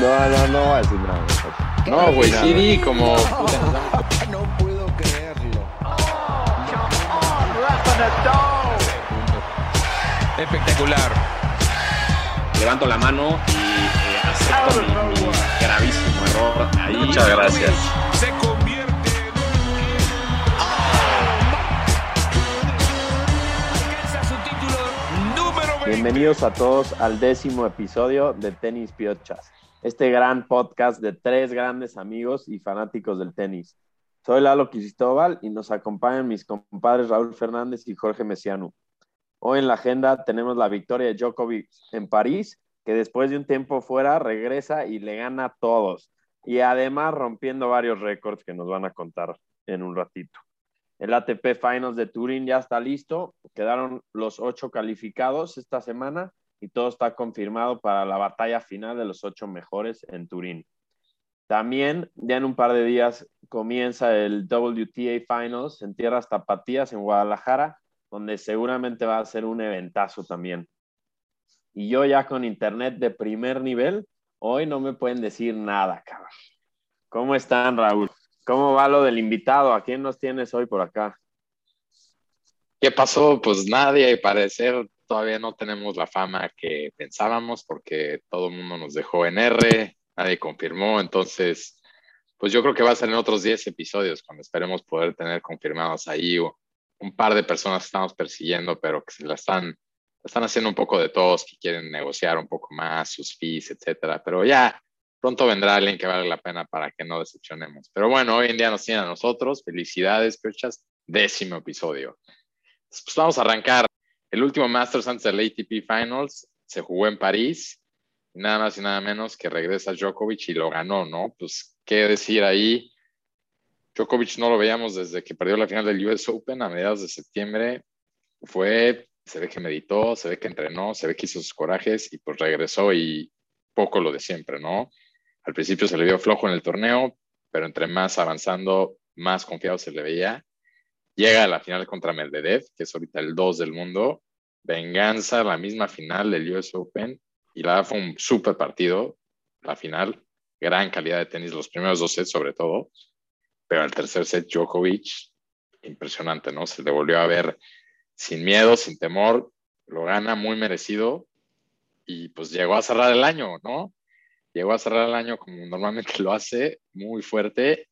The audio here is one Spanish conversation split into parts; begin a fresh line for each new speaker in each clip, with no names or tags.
No, no, no voy a decir nada.
No, güey, sí di como...
No puedo creerlo.
Espectacular. Levanto la mano y eh, acepto mi, mi gravísimo error. Ahí.
Muchas gracias.
Se convierte Alcanza su título número 20.
Bienvenidos a todos al décimo episodio de Tenis Piochas, este gran podcast de tres grandes amigos y fanáticos del tenis. Soy Lalo Cristóbal y nos acompañan mis compadres Raúl Fernández y Jorge Mesiano. Hoy en la agenda tenemos la victoria de Djokovic en París, que después de un tiempo fuera regresa y le gana a todos. Y además rompiendo varios récords que nos van a contar en un ratito. El ATP Finals de Turín ya está listo. Quedaron los ocho calificados esta semana y todo está confirmado para la batalla final de los ocho mejores en Turín. También ya en un par de días comienza el WTA Finals en tierras tapatías en Guadalajara, donde seguramente va a ser un eventazo también. Y yo ya con internet de primer nivel, hoy no me pueden decir nada, cabrón. ¿Cómo están, Raúl? ¿Cómo va lo del invitado? ¿A quién nos tienes hoy por acá?
¿Qué pasó? Pues nadie, al parecer todavía no tenemos la fama que pensábamos porque todo el mundo nos dejó en R, nadie confirmó, entonces, pues yo creo que va a ser en otros 10 episodios cuando esperemos poder tener confirmados ahí un par de personas que estamos persiguiendo, pero que se la están, están haciendo un poco de todos, que quieren negociar un poco más sus fees, etcétera, pero ya pronto vendrá alguien que vale la pena para que no decepcionemos. Pero bueno, hoy en día nos tienen a nosotros, felicidades, Perchas, décimo episodio. Pues vamos a arrancar. El último Masters antes del ATP Finals se jugó en París. Nada más y nada menos que regresa Djokovic y lo ganó, ¿no? Pues, ¿qué decir ahí? Djokovic no lo veíamos desde que perdió la final del US Open a mediados de septiembre. Fue, se ve que meditó, se ve que entrenó, se ve que hizo sus corajes y pues regresó y poco lo de siempre, ¿no? Al principio se le vio flojo en el torneo, pero entre más avanzando, más confiado se le veía llega a la final contra Medvedev, que es ahorita el 2 del mundo, venganza, la misma final del US Open, y la fue un súper partido, la final, gran calidad de tenis, los primeros dos sets sobre todo, pero el tercer set Djokovic, impresionante, ¿no? Se le volvió a ver sin miedo, sin temor, lo gana muy merecido, y pues llegó a cerrar el año, ¿no? Llegó a cerrar el año como normalmente lo hace, muy fuerte,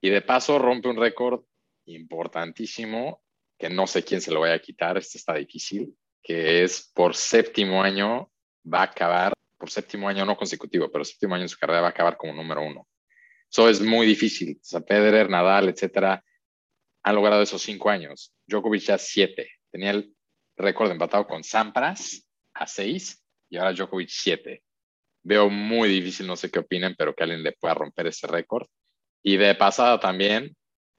y de paso rompe un récord importantísimo, que no sé quién se lo vaya a quitar, este está difícil, que es por séptimo año va a acabar, por séptimo año no consecutivo, pero séptimo año en su carrera va a acabar como número uno. Eso es muy difícil. O sea, Federer, Nadal, etcétera, han logrado esos cinco años. Djokovic ya siete. Tenía el récord empatado con Sampras a seis y ahora Djokovic siete. Veo muy difícil, no sé qué opinen, pero que alguien le pueda romper ese récord. Y de pasada también,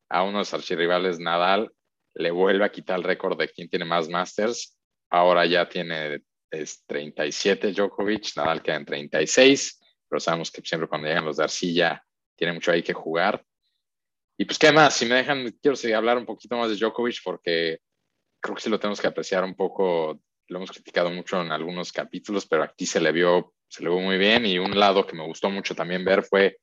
a uno de sus archirrivales, Nadal, le vuelve a quitar el récord de quién tiene más Masters. Ahora ya tiene es 37 Djokovic, Nadal queda en 36, pero sabemos que siempre cuando llegan los de arcilla tiene mucho ahí que jugar. Y pues, ¿qué más? Si me dejan, quiero seguir hablar un poquito más de Djokovic porque creo que sí lo tenemos que apreciar un poco. Lo hemos criticado mucho en algunos capítulos, pero aquí se le vio, se le vio muy bien. Y un lado que me gustó mucho también ver fue,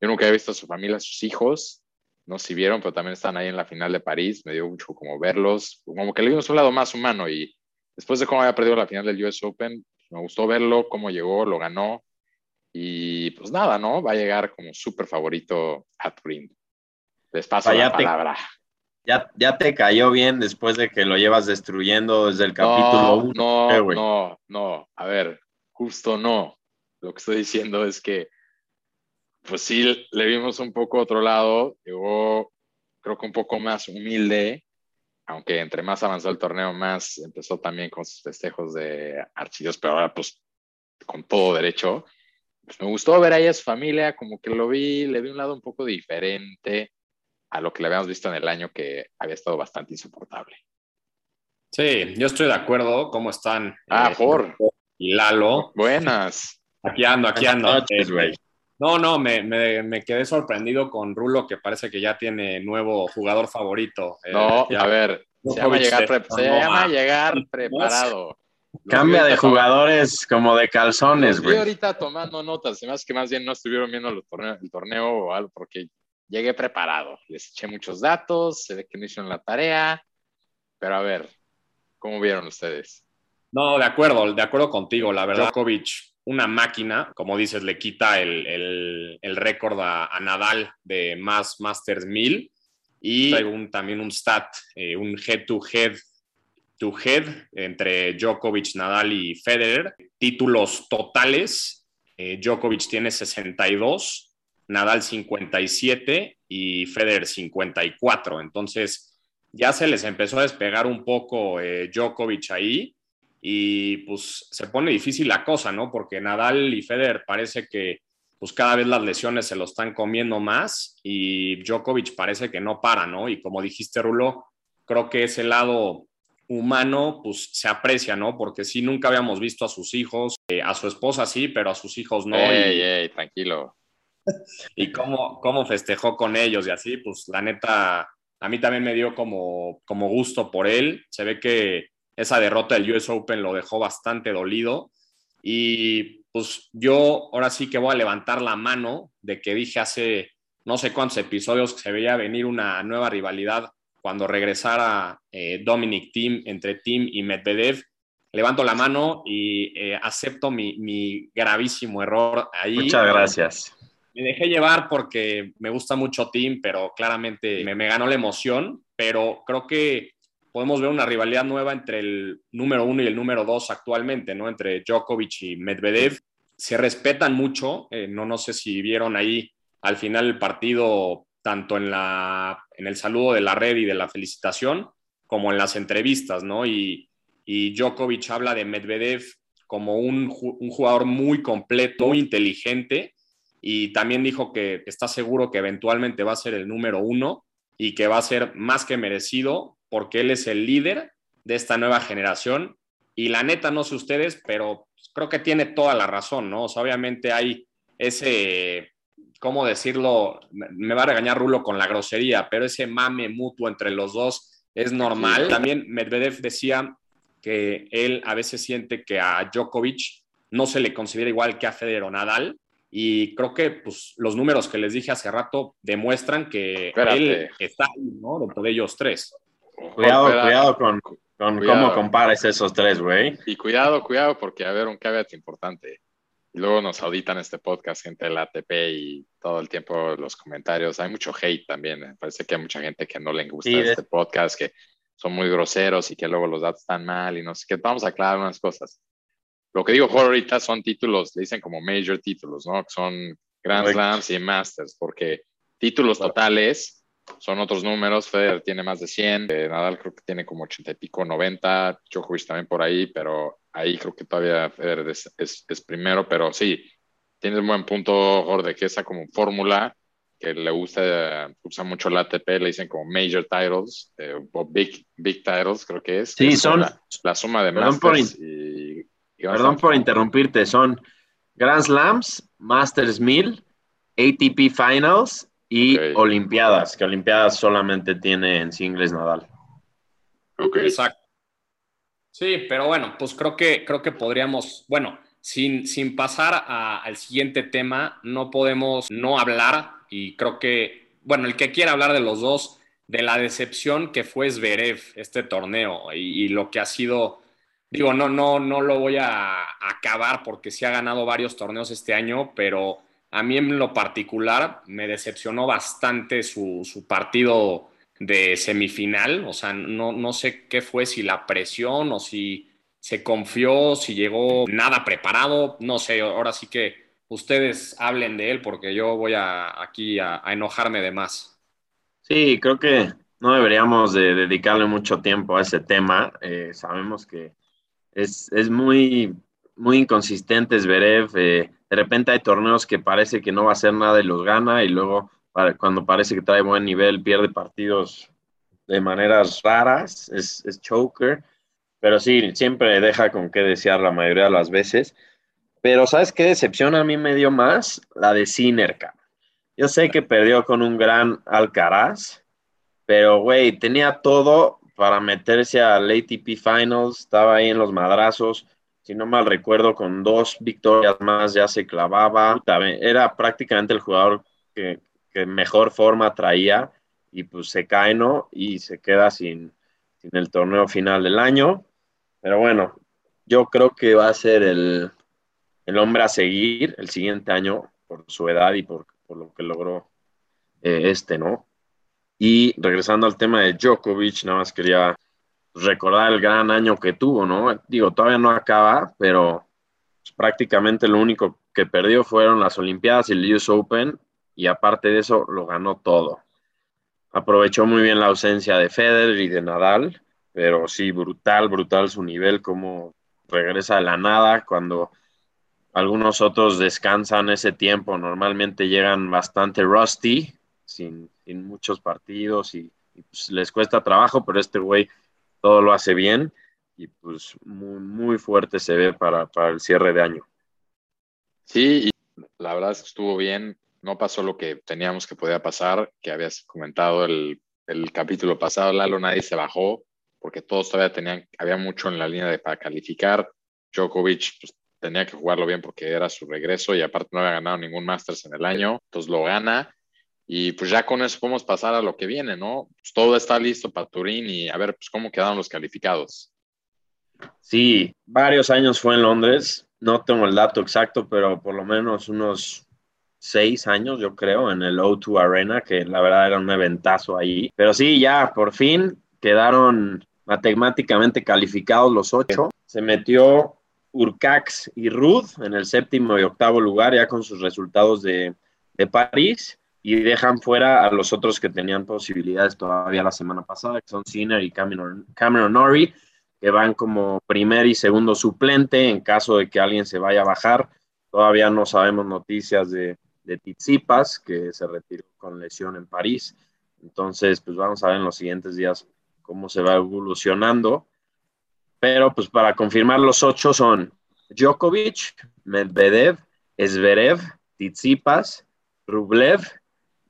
yo nunca había visto a su familia, a sus hijos, no si vieron, pero también están ahí en la final de París. Me dio mucho como verlos, como que le vimos un lado más humano. Y después de cómo había perdido la final del US Open, me gustó verlo, cómo llegó, lo ganó. Y pues nada, ¿no? Va a llegar como súper favorito a Turín. Les paso la
Váyate.
palabra.
Ya, ya te cayó bien después de que lo llevas destruyendo desde el capítulo
No,
1.
no, no, no. A ver, justo no. Lo que estoy diciendo es que, pues sí, le vimos un poco otro lado. Llegó, creo que un poco más humilde, aunque entre más avanzó el torneo, más empezó también con sus festejos de archillos, pero ahora pues con todo derecho. Pues me gustó ver ahí a su familia, como que lo vi, le vi un lado un poco diferente a lo que le habíamos visto en el año que había estado bastante insoportable.
Sí, yo estoy de acuerdo. ¿Cómo están?
Ah,
Eh,
Jor.
Y Lalo.
Buenas.
Aquí ando, aquí ando.
Noches.
No, no, me, me, me quedé sorprendido con Rulo, que parece que ya tiene nuevo jugador favorito. Eh,
No,
ya-
a ver, se llama llegar, pre- se llama llegar preparado.
Cambia de jugadores como de calzones, güey.
ahorita tomando notas, se me hace que más bien no estuvieron viendo los torneo- el torneo o algo, porque llegué preparado. Les eché muchos datos, se ve que no hicieron la tarea, pero a ver, ¿cómo vieron ustedes?
No, de acuerdo, de acuerdo contigo. La verdad, Djokovic, una máquina, como dices, le quita el, el- el récord a, a Nadal de más Masters 1000 y un- también un stat, eh, un head-to-head to head entre Djokovic, Nadal y Federer. Títulos totales, eh, Djokovic tiene 62, Nadal 57 y Federer 54. Entonces, ya se les empezó a despegar un poco eh, Djokovic ahí y pues se pone difícil la cosa, ¿no? Porque Nadal y Federer parece que pues cada vez las lesiones se lo están comiendo más y Djokovic parece que no para, ¿no? Y como dijiste, Rulo, creo que ese lado humano pues se aprecia, ¿no? Porque sí, nunca habíamos visto a sus hijos, eh, a su esposa sí, pero a sus hijos no.
ey,
y-
ey, tranquilo.
y cómo, cómo festejó con ellos y así, pues la neta, a mí también me dio como, como gusto por él. Se ve que esa derrota del US Open lo dejó bastante dolido. Y pues yo ahora sí que voy a levantar la mano de que dije hace no sé cuántos episodios que se veía venir una nueva rivalidad cuando regresara eh, Dominic Thiem entre Tim y Medvedev. Levanto la mano y eh, acepto mi, mi gravísimo error ahí.
Muchas gracias.
Me dejé llevar porque me gusta mucho Team, pero claramente me, me ganó la emoción. Pero creo que podemos ver una rivalidad nueva entre el número uno y el número dos actualmente, ¿no? Entre Djokovic y Medvedev. Se respetan mucho. eh, no, no sé si vieron ahí al final del partido, tanto en, la, en el saludo de la red y de la felicitación, como en las entrevistas, ¿no? Y, y Djokovic habla de Medvedev como un, un jugador muy completo, muy inteligente y también dijo que está seguro que eventualmente va a ser el número uno y que va a ser más que merecido porque él es el líder de esta nueva generación. Y la neta, no sé ustedes, pero creo que tiene toda la razón, ¿no? O sea, obviamente hay ese, ¿cómo decirlo? Me va a regañar Rulo con la grosería, pero ese mame mutuo entre los dos es normal. También Medvedev decía que él a veces siente que a Djokovic no se le considera igual que a Federer o Nadal. Y creo que pues, los números que les dije hace rato demuestran que
Espérate.
él está ahí, ¿no? Dentro de ellos tres.
Cuidado, cuidado con, con
Cuidado.
cómo compares esos tres, güey.
Y cuidado, cuidado, porque a ver, un caveat importante. Y luego nos auditan este podcast, gente del ATP y todo el tiempo los comentarios. Hay mucho hate también. Me parece que hay mucha gente que no le gusta
Sí,
este podcast, que son muy groseros y que luego los datos están mal y no sé qué. Vamos a aclarar unas cosas. Lo que digo Jorge ahorita son títulos, le dicen como major títulos, ¿no? Que son Grand. Slams y Masters, porque títulos totales son otros números. Federer tiene más de 100, eh, Nadal creo que tiene como 80 y pico, 90, Djokovic también por ahí, pero ahí creo que todavía Federer es, es- es primero, pero sí, tienes un buen punto, Jorge, que esa como fórmula que le gusta, usa mucho la ATP, le dicen como major titles, eh, o big, big titles, creo que es.
Sí,
que
son-
La, la suma de
Perdón por
y, y Grand
Perdón
Slams.
por interrumpirte, son Grand Slams, Masters 1000, ATP Finals y. Olimpiadas, que Olimpiadas solamente tiene en singles Nadal.
Ok.
Exacto. Sí, pero bueno, pues creo que, creo que podríamos, bueno, sin, sin pasar a- al siguiente tema, no podemos no hablar y creo que, bueno, el que quiera hablar de los dos, de la decepción que fue Zverev este torneo y, y lo que ha sido, digo, no, no, no lo voy a acabar porque sí ha ganado varios torneos este año, pero a mí en lo particular me decepcionó bastante su, su partido de semifinal, o sea, no, no sé qué fue, si la presión o si se confió, si llegó nada preparado, no sé, ahora sí que ustedes hablen de él porque yo voy a, aquí a, enojarme de más.
Sí, creo que no deberíamos de dedicarle mucho tiempo a ese tema. Eh, sabemos que es, es muy, muy inconsistente Zverev. Eh, de repente hay torneos que parece que no va a hacer nada y los gana y luego cuando parece que trae buen nivel pierde partidos de maneras raras. Es, choker. Pero sí, siempre deja con qué desear la mayoría de las veces. Pero ¿sabes qué decepción a mí me dio más? La de Sinner, cabrón. Yo sé que perdió con un gran Alcaraz, pero güey, tenía todo para meterse al ATP Finals, estaba ahí en los madrazos. Si no mal recuerdo, con dos victorias más ya se clavaba. Era prácticamente el jugador que, mejor forma traía y pues se cae, ¿no? Y se queda sin, el torneo final del año. Pero bueno, yo creo que va a ser el, el hombre a seguir el siguiente año por su edad y por, por lo que logró eh, este, ¿no? Y regresando al tema de Djokovic, nada más quería recordar el gran año que tuvo, ¿no? Digo, todavía no acaba, pero pues, prácticamente lo único que perdió fueron las Olimpiadas y el US Open, y aparte de eso lo ganó todo. Aprovechó muy bien la ausencia de Federer y de Nadal, pero sí, brutal, brutal su nivel, como regresa de la nada cuando algunos otros descansan ese tiempo, normalmente llegan bastante rusty, sin, muchos partidos y, pues, les cuesta trabajo, pero este güey todo lo hace bien y pues muy, muy fuerte se ve para, para el cierre de año.
Sí, y la verdad es que estuvo bien. No pasó lo que teníamos que podía pasar, que habías comentado el, el capítulo pasado, Lalo, nadie se bajó, porque todos todavía tenían, había mucho en la línea de para calificar. Djokovic pues, tenía que jugarlo bien porque era su regreso y aparte no había ganado ningún Masters en el año, entonces lo gana. Y pues ya con eso podemos pasar a lo que viene, ¿no? Pues todo está listo para Turín y a ver pues cómo quedaron los calificados.
Sí, varios años fue en Londres, no tengo el dato exacto, pero por lo menos unos seis años, yo creo, en el O2 Arena, que la verdad era un eventazo ahí. Pero sí, ya por fin quedaron matemáticamente calificados los ocho. Se metió Urcax y Rud en el séptimo y octavo lugar, ya con sus resultados de, París, y dejan fuera a los otros que tenían posibilidades todavía la semana pasada, que son Sinner y Cameron, Cameron Norrie, que van como primer y segundo suplente en caso de que alguien se vaya a bajar. Todavía no sabemos noticias de, de Tizipas, que se retiró con lesión en París. Entonces, pues vamos a ver en los siguientes días cómo se va evolucionando. Pero pues para confirmar los ocho son Djokovic, Medvedev, Zverev, Tsitsipas, Rublev,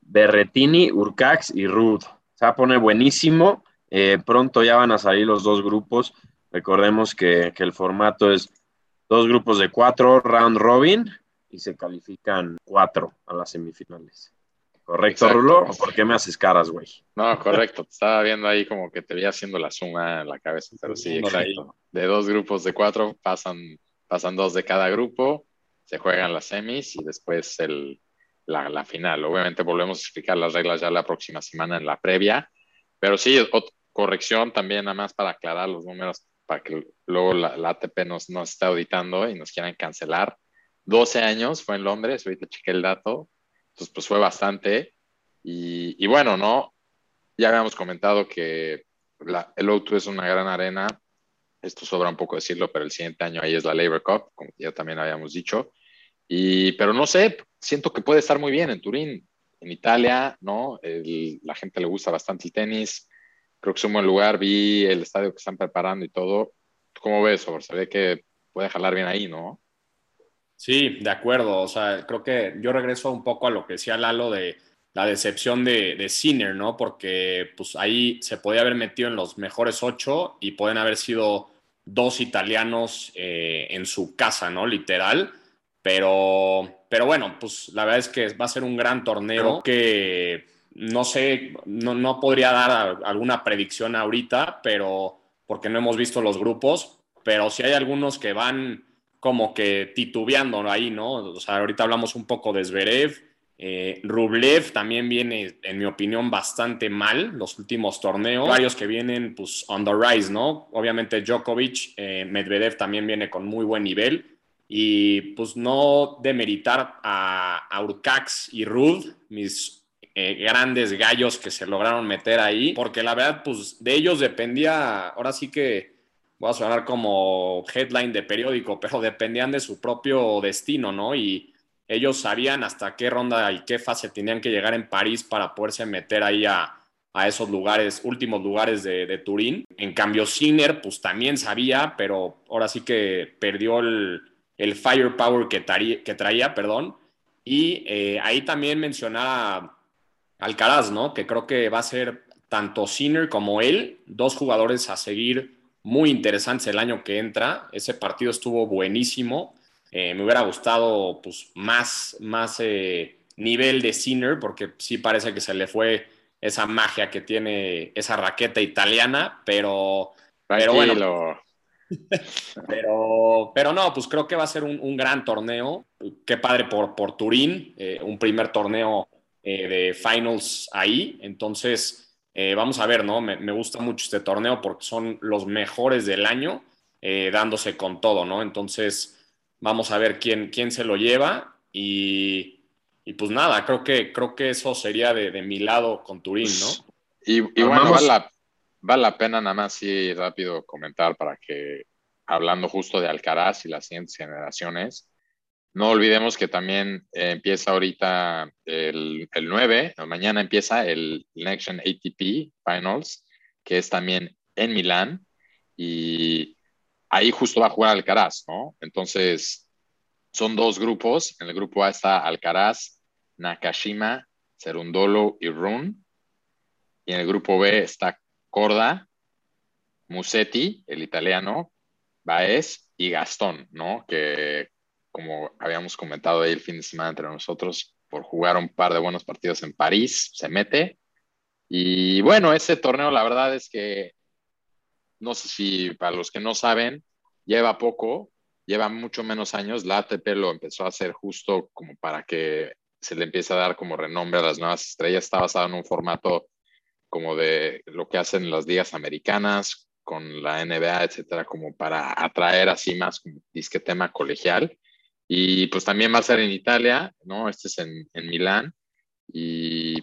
Berretini, Urcax y Rud. Se va a poner buenísimo. Eh, pronto ya van a salir los dos grupos. Recordemos que, que el formato es dos grupos de cuatro, round robin, y se califican cuatro a las semifinales. ¿Correcto, Rulo? ¿O por qué me haces caras, güey?
No, correcto. Te estaba viendo ahí como que te veía haciendo la suma en la cabeza, pero sí, exacto. De dos grupos de cuatro pasan, pasan dos de cada grupo, se juegan las semis y después el, la, final. Obviamente volvemos a explicar las reglas ya la próxima semana en la previa, pero sí, corrección también, nada más para aclarar los números, para que luego la, ATP nos, nos esté auditando y nos quieran cancelar. 12 años fue en Londres, ahorita chequé el dato, entonces, pues fue bastante. Y, bueno, ¿no? Ya habíamos comentado que la, el O2 es una gran arena. Esto sobra un poco decirlo, pero el siguiente año ahí es la Labor Cup, como ya también habíamos dicho. Y, pero no sé, siento que puede estar muy bien en Turín, en Italia, ¿no? la gente le gusta bastante el tenis. Creo que es un buen lugar. Vi el estadio que están preparando y todo. ¿Cómo ves, Sobre? Se ve que puede jalar bien ahí, ¿no?
Sí, de acuerdo. O sea, creo que yo regreso un poco a lo que decía Lalo de la decepción de, de Sinner, ¿no? Porque pues ahí se podía haber metido en los mejores ocho y pueden haber sido dos italianos eh, en su casa, ¿no? Literal. Pero, pero bueno, pues la verdad es que va a ser un gran torneo que no sé, no, no podría dar alguna predicción ahorita, pero porque no hemos visto los grupos, pero si hay algunos que van como que titubeando ahí, ¿no? O sea, ahorita hablamos un poco de Zverev. Eh, Rublev también viene, en mi opinión, bastante mal los últimos torneos. Varios que vienen, pues, on the rise, ¿no? Obviamente Djokovic, eh, Medvedev también viene con muy buen nivel. Y pues no demeritar a, a Urcax y Rud, mis eh, grandes gallos que se lograron meter ahí, porque la verdad, pues de ellos dependía, ahora sí que voy a sonar como headline de periódico, pero dependían de su propio destino, ¿no? Y ellos sabían hasta qué ronda y qué fase tenían que llegar en París para poderse meter ahí a, esos lugares, últimos lugares de, Turín. En cambio, Sinner, pues también sabía, pero ahora sí que perdió el, firepower que, que traía, perdón. Y eh, ahí también mencionaba Alcaraz, ¿no? Que creo que va a ser tanto Sinner como él, dos jugadores a seguir muy interesantes el año que entra. Ese partido estuvo buenísimo. Eh, me hubiera gustado pues, más, más eh, nivel de Sinner, porque sí parece que se le fue esa magia que tiene esa raqueta italiana, pero, pero bueno. Pero, pero no, pues creo que va a ser un, gran torneo. Qué padre por, por Turín, eh, un primer torneo de finals ahí. Entonces, vamos a ver, ¿no? Me, me, gusta mucho este torneo porque son los mejores del año dándose con todo, ¿no? Entonces, Vamos a ver quién, quién se lo lleva y, pues nada, creo que, creo que eso sería de, mi lado con Turín, ¿no?
Y, bueno, vale la, vale la, pena nada más sí rápido comentar para que, hablando justo de Alcaraz y las siguientes generaciones, no olvidemos que también eh, empieza ahorita el, el 9, mañana empieza el Next Gen ATP Finals, que es también en Milán. Y ahí justo va a jugar Alcaraz, ¿no? Entonces, son dos grupos. En el grupo A está Alcaraz, Nakashima, Cerundolo y Run. Y en el grupo B está Corda, Musetti, el italiano, Baez y Gastón, ¿no? Que como habíamos comentado ahí el fin de semana entre nosotros, por jugar un par de buenos partidos en París, se mete. Y bueno, ese torneo la verdad es que no sé si para los que no saben, lleva poco, lleva mucho menos años. La ATP lo empezó a hacer justo como para que se le empiece a dar como renombre a las nuevas estrellas. Está basado en un formato como de lo que hacen las ligas americanas con la NBA, etcétera, como para atraer así más como disque tema colegial. Y pues también va a ser en Italia, ¿no? Este es en, en Milán. Y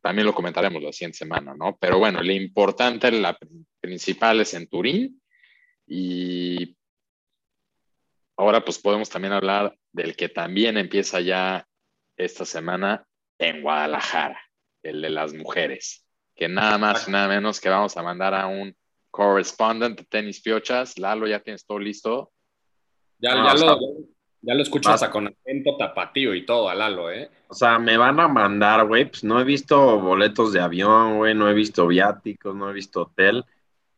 también lo comentaremos la siguiente semana, ¿no? Pero bueno, lo importante, la principal es en Turín y ahora pues podemos también hablar del que también empieza ya esta semana en Guadalajara, el de las mujeres, que nada más y nada menos que vamos a mandar a un correspondent de tenis piochas. Lalo, ¿ya tienes todo listo?
Ya, ya lo, ya lo escucho hasta con acento tapatío y todo a Lalo, ¿eh?
O sea, me van a mandar, güey, pues no he visto boletos de avión, güey, no he visto viáticos, no he visto hotel.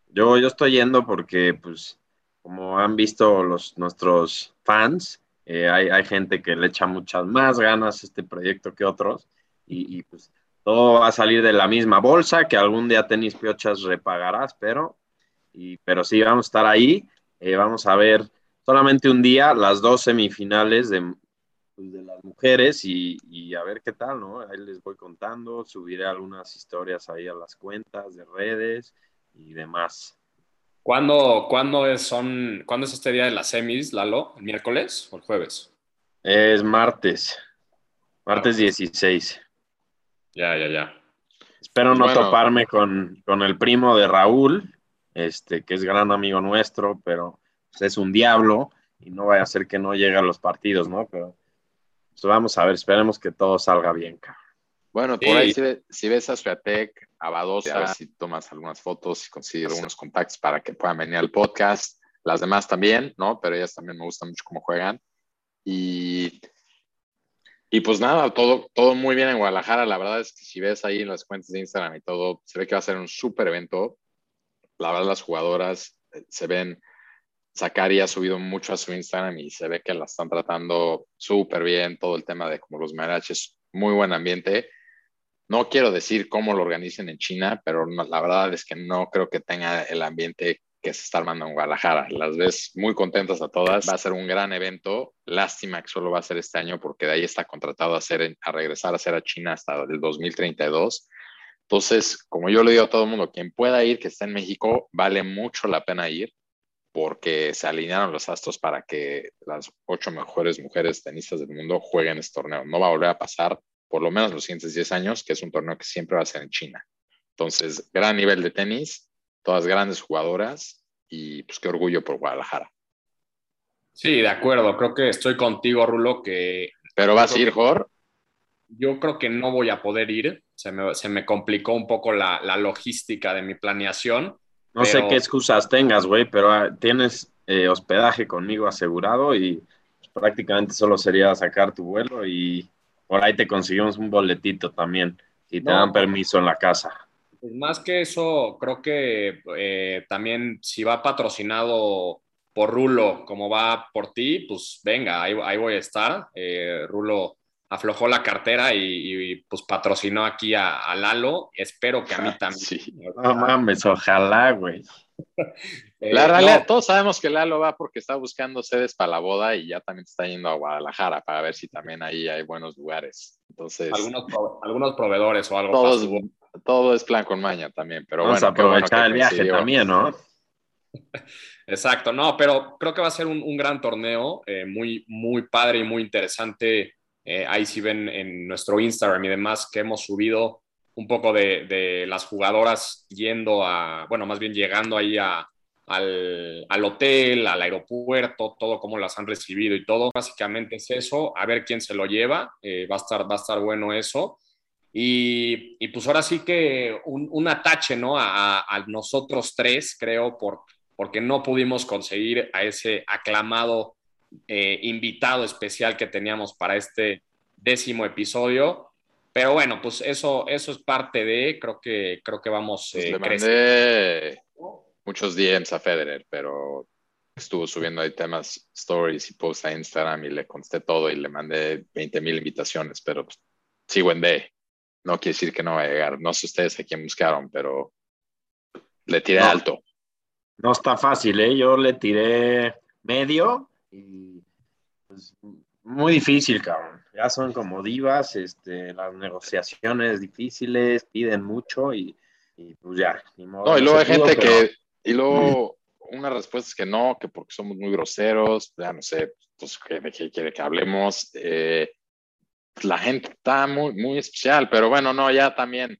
Yo, yo estoy yendo porque, pues, como han visto los, nuestros fans, eh, hay, hay, gente que le echa muchas más ganas a este proyecto que otros y, y, pues todo va a salir de la misma bolsa que algún día Tenis Piochas repagarás, pero, y, pero sí, vamos a estar ahí, eh, vamos a ver solamente un día las dos semifinales de, pues, de las mujeres y, y, a ver qué tal, ¿no? Ahí les voy contando, subiré algunas historias ahí a las cuentas de redes y demás.
¿Cuándo, cuándo, es, son, ¿Cuándo es este día de las semis, Lalo? ¿El miércoles o el jueves?
Es martes. Martes 16.
Ya, ya, ya.
Espero no toparme con, con, el primo de Raúl, este, que es gran amigo nuestro, pero pues, es un diablo y no vaya a ser que no llegue a los partidos, ¿no? Pero pues, vamos a ver, esperemos que todo salga bien, cabrón.
Bueno, por ahí si, ves a Suatec, a Badosa, a ver si tomas algunas fotos y consigues algunos contactos para que puedan venir al podcast. Las demás también, ¿no? Pero ellas también me gustan mucho cómo juegan. Y, y pues nada, todo, todo muy bien en Guadalajara. La verdad es que si ves ahí en las cuentas de Instagram y todo, se ve que va a ser un súper evento. La verdad, las jugadoras eh, se ven. Zakari ha subido mucho a su Instagram y se ve que la están tratando súper bien. Todo el tema de como los mariachis, muy buen ambiente no quiero decir cómo lo organicen en China, pero la verdad es que no creo que tenga el ambiente que se está armando en Guadalajara. Las ves muy contentas a todas. Va a ser un gran evento. Lástima que solo va a ser este año porque de ahí está contratado a, hacer, a regresar a ser a China hasta el 2032. Entonces, como yo le digo a todo el mundo, quien pueda ir, que está en México, vale mucho la pena ir porque se alinearon los astros para que las ocho mejores mujeres tenistas del mundo jueguen este torneo. No va a volver a pasar por lo menos los siguientes 10 años, que es un torneo que siempre va a ser en China. Entonces, gran nivel de tenis, todas grandes jugadoras y pues qué orgullo por Guadalajara.
Sí, de acuerdo, creo que estoy contigo, Rulo, que...
¿Pero vas a ir, Jor?
Yo creo que no voy a poder ir, se me, complicó un poco la, logística de mi planeación.
No sé qué excusas tengas, güey, pero ah, tienes eh, hospedaje conmigo asegurado y pues, prácticamente solo sería sacar tu vuelo y por ahí te conseguimos un boletito también, si te dan permiso en la casa.
Pues más que eso, creo que eh, también si va patrocinado por Rulo como va por ti, pues venga, ahí, ahí voy a estar. Eh, Rulo aflojó la cartera y, y, pues patrocinó aquí a, a, Lalo. Espero que a mí también.
Sí. No mames, ojalá, güey.
Eh, la realidad, no. todos sabemos que Lalo va porque está buscando sedes para la boda y ya también está yendo a Guadalajara para ver si también ahí hay buenos lugares. Entonces,
algunos, algunos proveedores o algo.
Todos, todo es plan con maña también, pero
Vamos
bueno.
a aprovechar
bueno
el viaje
coincidió.
también, ¿no?
Exacto, no, pero creo que va a ser un, un gran torneo, eh, muy, muy padre y muy interesante. Eh, ahí sí ven en nuestro Instagram y demás que hemos subido un poco de, de las jugadoras yendo a, bueno, más bien llegando ahí a, al, al, hotel, al aeropuerto, todo cómo las han recibido y todo. Básicamente es eso, a ver quién se lo lleva, eh, va, a estar, va a estar bueno eso. Y, y pues ahora sí que un, un atache, ¿no? A, a, nosotros tres, creo, por, porque no pudimos conseguir a ese aclamado eh, invitado especial que teníamos para este décimo episodio. Pero bueno, pues eso, eso es parte de, creo que, creo que vamos
Pues
eh,
le mandé muchos DMs a Federer, pero estuvo subiendo ahí temas, stories y posts a Instagram y le contesté todo y le mandé 20 mil invitaciones, pero pues, sigo en D. No quiere decir que no va a llegar. No sé ustedes a quién buscaron, pero le tiré
No.
alto.
No está fácil, ¿eh? Yo le tiré medio y pues, muy difícil, cabrón. Ya son como divas, este, las negociaciones difíciles, piden mucho y, y pues ya. Ni modo,
No, y luego hay gente
pero-
que, y luego una respuesta es que no, que porque somos muy groseros, ya no sé, pues que- de qué quiere que hablemos. Eh, la gente está muy, muy especial, pero bueno, no, ya también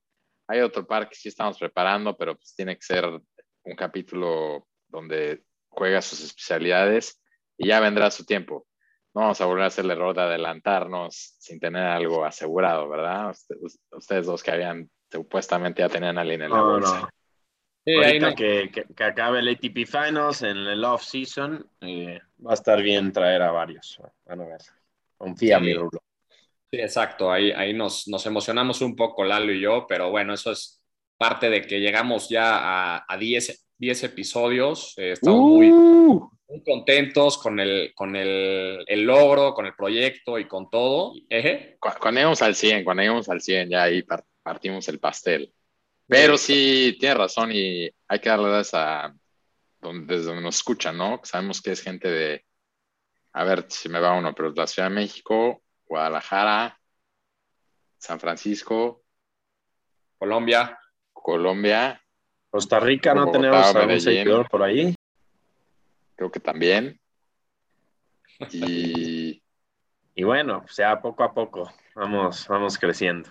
hay otro par que sí estamos preparando, pero pues tiene que ser un capítulo donde juega sus especialidades y ya vendrá su tiempo. No vamos a volver a hacer el error de adelantarnos sin tener algo asegurado, ¿verdad? Ustedes, ustedes dos que habían supuestamente ya tenían alguien en la
No,
bolsa.
no.
Sí, ahí
Ahorita
no-
que, que- que acabe el ATP Finals en el off-season, eh, va a estar bien traer a varios. Van a ver. Confía,
Sí.
mi Rulo.
Sí, exacto. Ahí, ahí nos, nos emocionamos un poco, Lalo y yo, pero bueno, eso es parte de que llegamos ya a, a 10, 10 episodios. Eh, estamos muy,
Uh,
muy contentos con, el, con el, el logro, con el proyecto y con todo.
Cuando lleguemos al 100, cuando lleguemos al 100, ya ahí par- partimos el pastel. Pero sí, tiene razón y hay que darle gracias a donde, desde donde nos escuchan, ¿no? Sabemos que es gente de, a ver si me va uno, pero la Ciudad de México, Guadalajara, San Francisco,
Colombia.
Colombia,
Costa Rica, ¿no
Bogotá,
tenemos algún
Medellín.
seguidor por ahí?
creo que también. Y
Y bueno, ya poco a poco vamos, vamos creciendo.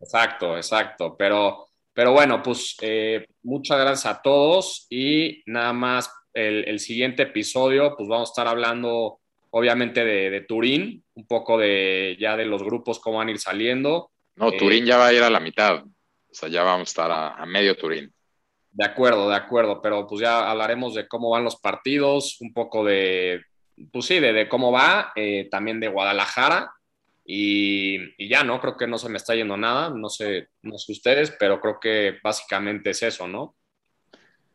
Exacto, exacto. Pero, pero bueno, pues eh, muchas gracias a todos y nada más el, el, siguiente episodio, pues vamos a estar hablando obviamente de, de, Turín, un poco de ya de los grupos, cómo van a ir saliendo.
no, Turín eh, ya va a ir a la mitad, o sea, ya vamos a estar a, a medio Turín.
De acuerdo, de acuerdo, pero pues ya hablaremos de cómo van los partidos, un poco de, pues sí, de, de cómo va, eh, también de Guadalajara y, y, ya, ¿no? Creo que no se me está yendo nada, no sé, no sé ustedes, pero creo que básicamente es eso, ¿no?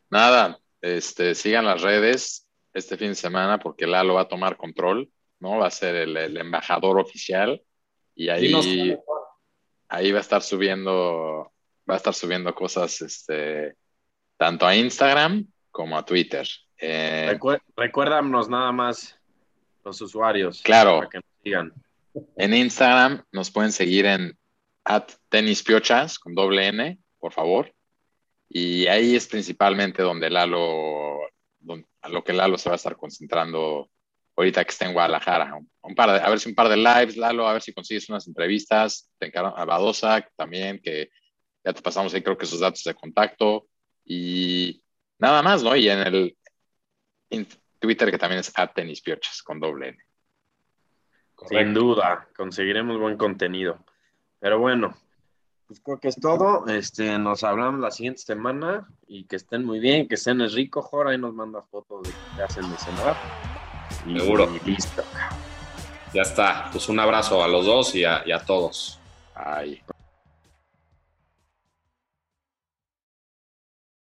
Nada, este, sigan las redes este fin de semana porque Lalo va a tomar control, ¿no? Va a ser el, el embajador oficial y ahí, ahí va a estar subiendo, va a estar subiendo cosas, este, tanto a Instagram como a Twitter.
Eh, Recuer recuérdanos nada más los usuarios.
Claro.
Para que nos sigan.
En Instagram nos pueden seguir en at tenispiochas con doble N, por favor. Y ahí es principalmente donde Lalo, donde, a lo que Lalo se va a estar concentrando ahorita que está en Guadalajara. Un, par a ver si un par de lives, Lalo, a ver si consigues unas entrevistas. Te encargo a Badosa también, que ya te pasamos ahí creo que sus datos de contacto. Y nada más, ¿no? Y en el Twitter que también es tenispiochas con doble N.
Sin duda, conseguiremos buen contenido. Pero bueno, pues creo que es todo. Este, nos hablamos la siguiente semana y que estén muy bien, que estén rico. Jora, ahí nos manda fotos de que hacen de cenar.
Y, Seguro.
Listo.
Ya está. Pues un abrazo a los dos y a, y a todos.
Ay.